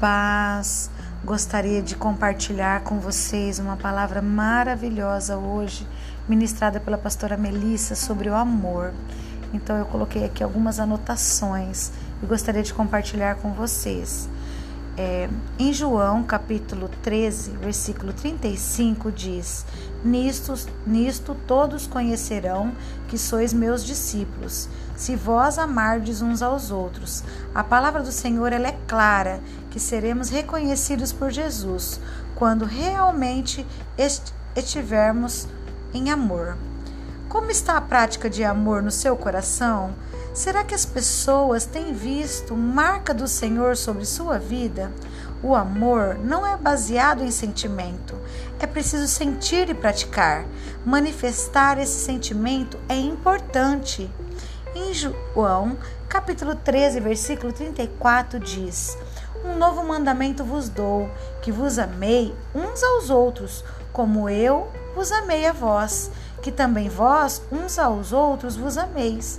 paz. Gostaria de compartilhar com vocês uma palavra maravilhosa hoje, ministrada pela pastora Melissa sobre o amor. Então eu coloquei aqui algumas anotações e gostaria de compartilhar com vocês. É, em João capítulo 13, versículo 35 diz: nisto, nisto todos conhecerão que sois meus discípulos, se vós amardes uns aos outros. A palavra do Senhor ela é clara, que seremos reconhecidos por Jesus quando realmente estivermos em amor. Como está a prática de amor no seu coração? Será que as pessoas têm visto marca do Senhor sobre sua vida? O amor não é baseado em sentimento. É preciso sentir e praticar. Manifestar esse sentimento é importante. Em João, capítulo 13, versículo 34 diz: Um novo mandamento vos dou, que vos amei uns aos outros, como eu vos amei a vós, que também vós uns aos outros vos ameis.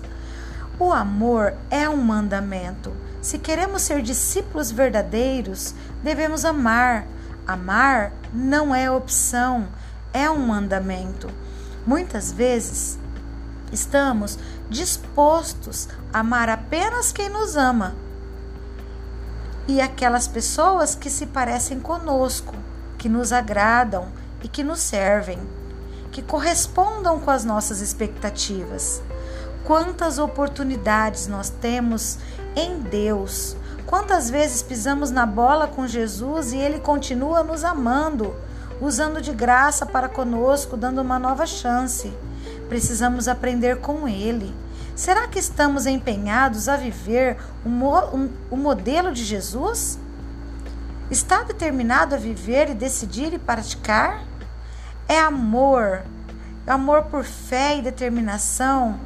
O amor é um mandamento. Se queremos ser discípulos verdadeiros, devemos amar. Amar não é opção, é um mandamento. Muitas vezes estamos dispostos a amar apenas quem nos ama e aquelas pessoas que se parecem conosco, que nos agradam e que nos servem, que correspondam com as nossas expectativas. Quantas oportunidades nós temos em Deus. Quantas vezes pisamos na bola com Jesus e Ele continua nos amando, usando de graça para conosco, dando uma nova chance. Precisamos aprender com Ele. Será que estamos empenhados a viver o, um, um, modelo de Jesus? Está determinado a viver e decidir e praticar? É amor, amor por fé e determinação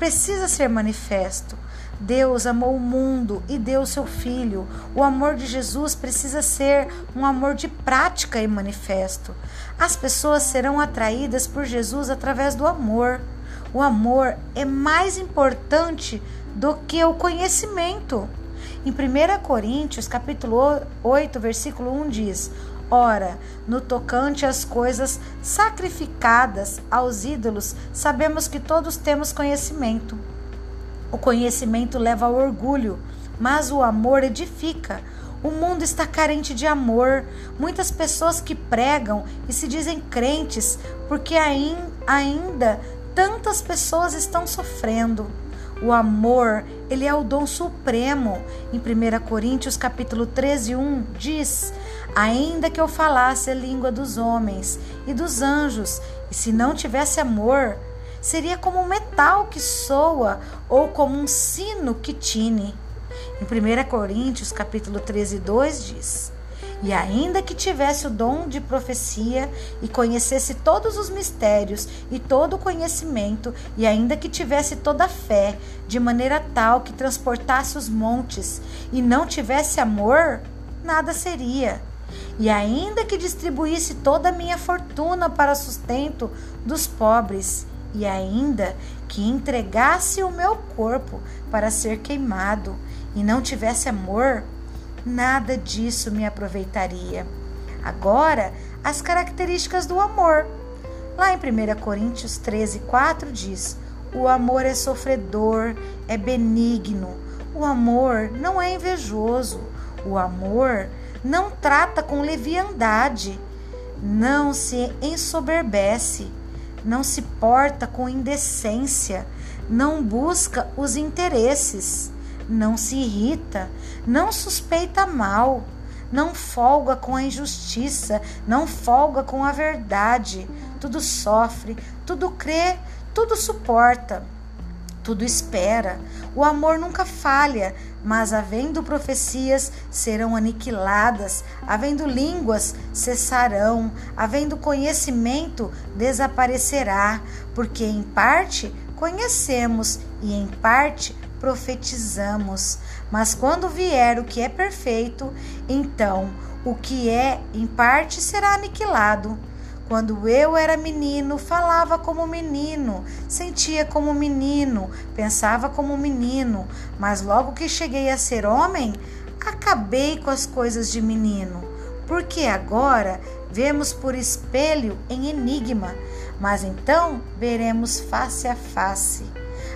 precisa ser manifesto. Deus amou o mundo e deu seu filho. O amor de Jesus precisa ser um amor de prática e manifesto. As pessoas serão atraídas por Jesus através do amor. O amor é mais importante do que o conhecimento. Em 1 Coríntios, capítulo 8, versículo 1 diz: Ora, no tocante às coisas sacrificadas aos ídolos, sabemos que todos temos conhecimento. O conhecimento leva ao orgulho, mas o amor edifica. O mundo está carente de amor. Muitas pessoas que pregam e se dizem crentes, porque ainda tantas pessoas estão sofrendo. O amor, ele é o dom supremo. Em 1 Coríntios capítulo 13, 1 diz: Ainda que eu falasse a língua dos homens e dos anjos, e se não tivesse amor, seria como um metal que soa ou como um sino que tine. Em 1 Coríntios capítulo 13, 2 diz: e ainda que tivesse o dom de profecia e conhecesse todos os mistérios e todo o conhecimento, e ainda que tivesse toda a fé, de maneira tal que transportasse os montes, e não tivesse amor, nada seria. E ainda que distribuísse toda a minha fortuna para sustento dos pobres, e ainda que entregasse o meu corpo para ser queimado, e não tivesse amor, nada disso me aproveitaria. Agora, as características do amor. Lá em 1 Coríntios 13, 4 diz: O amor é sofredor, é benigno. O amor não é invejoso. O amor não trata com leviandade. Não se ensoberbece. Não se porta com indecência. Não busca os interesses não se irrita, não suspeita mal, não folga com a injustiça, não folga com a verdade. Tudo sofre, tudo crê, tudo suporta, tudo espera. O amor nunca falha, mas havendo profecias serão aniquiladas, havendo línguas cessarão, havendo conhecimento desaparecerá, porque em parte conhecemos e em parte profetizamos. Mas quando vier o que é perfeito, então o que é em parte será aniquilado. Quando eu era menino, falava como menino, sentia como menino, pensava como menino, mas logo que cheguei a ser homem, acabei com as coisas de menino, porque agora vemos por espelho em enigma, mas então veremos face a face.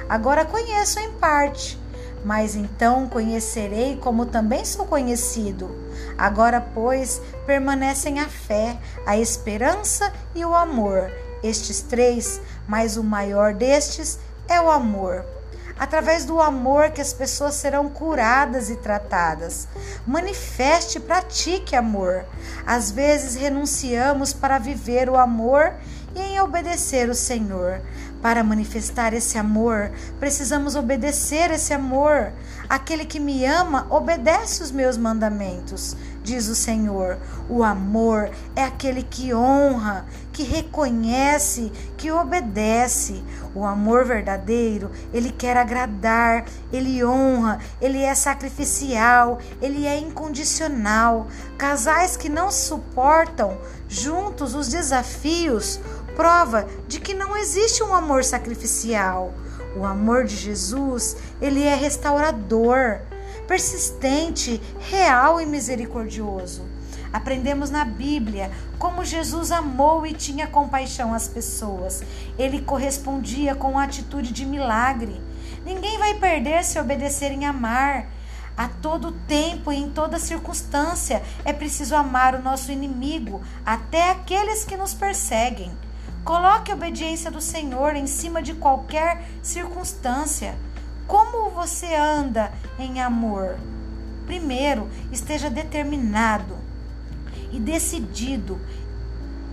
Agora conheço em parte, mas então conhecerei como também sou conhecido. Agora, pois, permanecem a fé, a esperança e o amor. Estes três, mas o maior destes é o amor através do amor que as pessoas serão curadas e tratadas. Manifeste e pratique amor. Às vezes renunciamos para viver o amor e em obedecer o Senhor. Para manifestar esse amor, precisamos obedecer esse amor. Aquele que me ama obedece os meus mandamentos, diz o Senhor. O amor é aquele que honra, que reconhece, que obedece. O amor verdadeiro, ele quer agradar, ele honra, ele é sacrificial, ele é incondicional. Casais que não suportam juntos os desafios prova de que não existe um amor sacrificial. O amor de Jesus, ele é restaurador, persistente, real e misericordioso. Aprendemos na Bíblia como Jesus amou e tinha compaixão às pessoas. Ele correspondia com a atitude de milagre. Ninguém vai perder se obedecerem a amar. A todo tempo e em toda circunstância é preciso amar o nosso inimigo, até aqueles que nos perseguem. Coloque a obediência do Senhor em cima de qualquer circunstância. Como você anda em amor? Primeiro, esteja determinado e decidido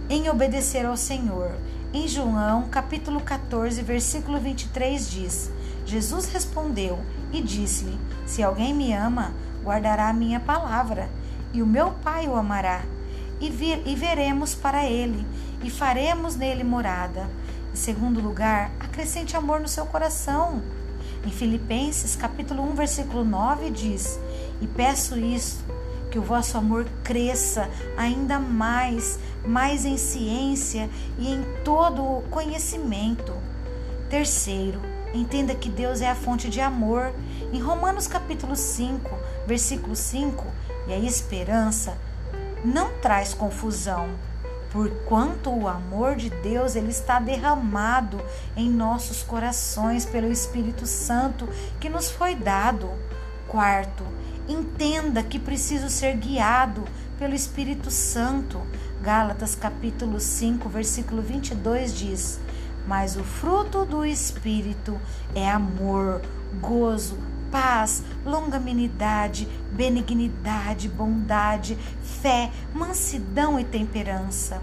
em obedecer ao Senhor. Em João, capítulo 14, versículo 23 diz: Jesus respondeu e disse-lhe: Se alguém me ama, guardará a minha palavra, e o meu Pai o amará, e, e veremos para ele e faremos nele morada. Em segundo lugar, acrescente amor no seu coração. Em Filipenses, capítulo 1, versículo 9 diz: "E peço isto, que o vosso amor cresça ainda mais, mais em ciência e em todo o conhecimento." Terceiro, entenda que Deus é a fonte de amor. Em Romanos capítulo 5, versículo 5, e a esperança não traz confusão, porquanto o amor de Deus ele está derramado em nossos corações pelo Espírito Santo que nos foi dado. Quarto, entenda que preciso ser guiado pelo Espírito Santo. Gálatas capítulo 5, versículo 22 diz: "Mas o fruto do espírito é amor, gozo, paz, longanimidade, benignidade, bondade, fé, mansidão e temperança.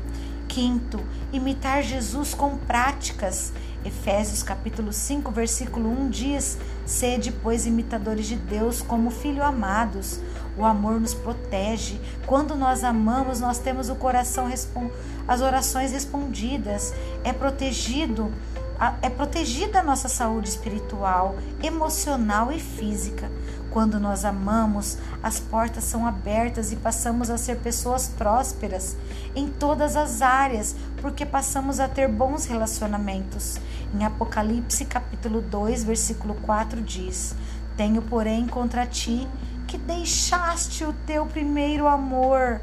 Quinto, imitar Jesus com práticas. Efésios capítulo 5, versículo 1 diz: Sede, pois, imitadores de Deus como filho amados. O amor nos protege. Quando nós amamos, nós temos o coração as orações respondidas. É protegido é protegida a nossa saúde espiritual, emocional e física. Quando nós amamos, as portas são abertas e passamos a ser pessoas prósperas em todas as áreas, porque passamos a ter bons relacionamentos. Em Apocalipse capítulo 2, versículo 4 diz: Tenho, porém, contra ti que deixaste o teu primeiro amor.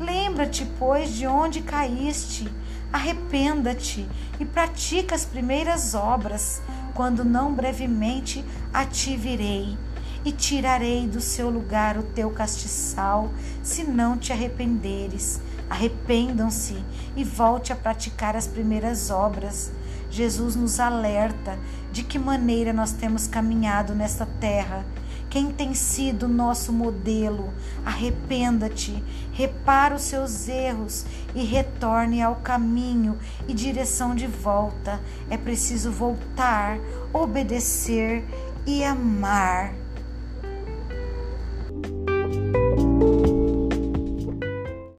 Lembra-te, pois, de onde caíste Arrependa-te e pratica as primeiras obras, quando não brevemente a ti virei e tirarei do seu lugar o teu castiçal, se não te arrependeres. Arrependam-se e volte a praticar as primeiras obras. Jesus nos alerta de que maneira nós temos caminhado nesta terra quem tem sido nosso modelo. Arrependa-te, repara os seus erros e retorne ao caminho e direção de volta. É preciso voltar, obedecer e amar.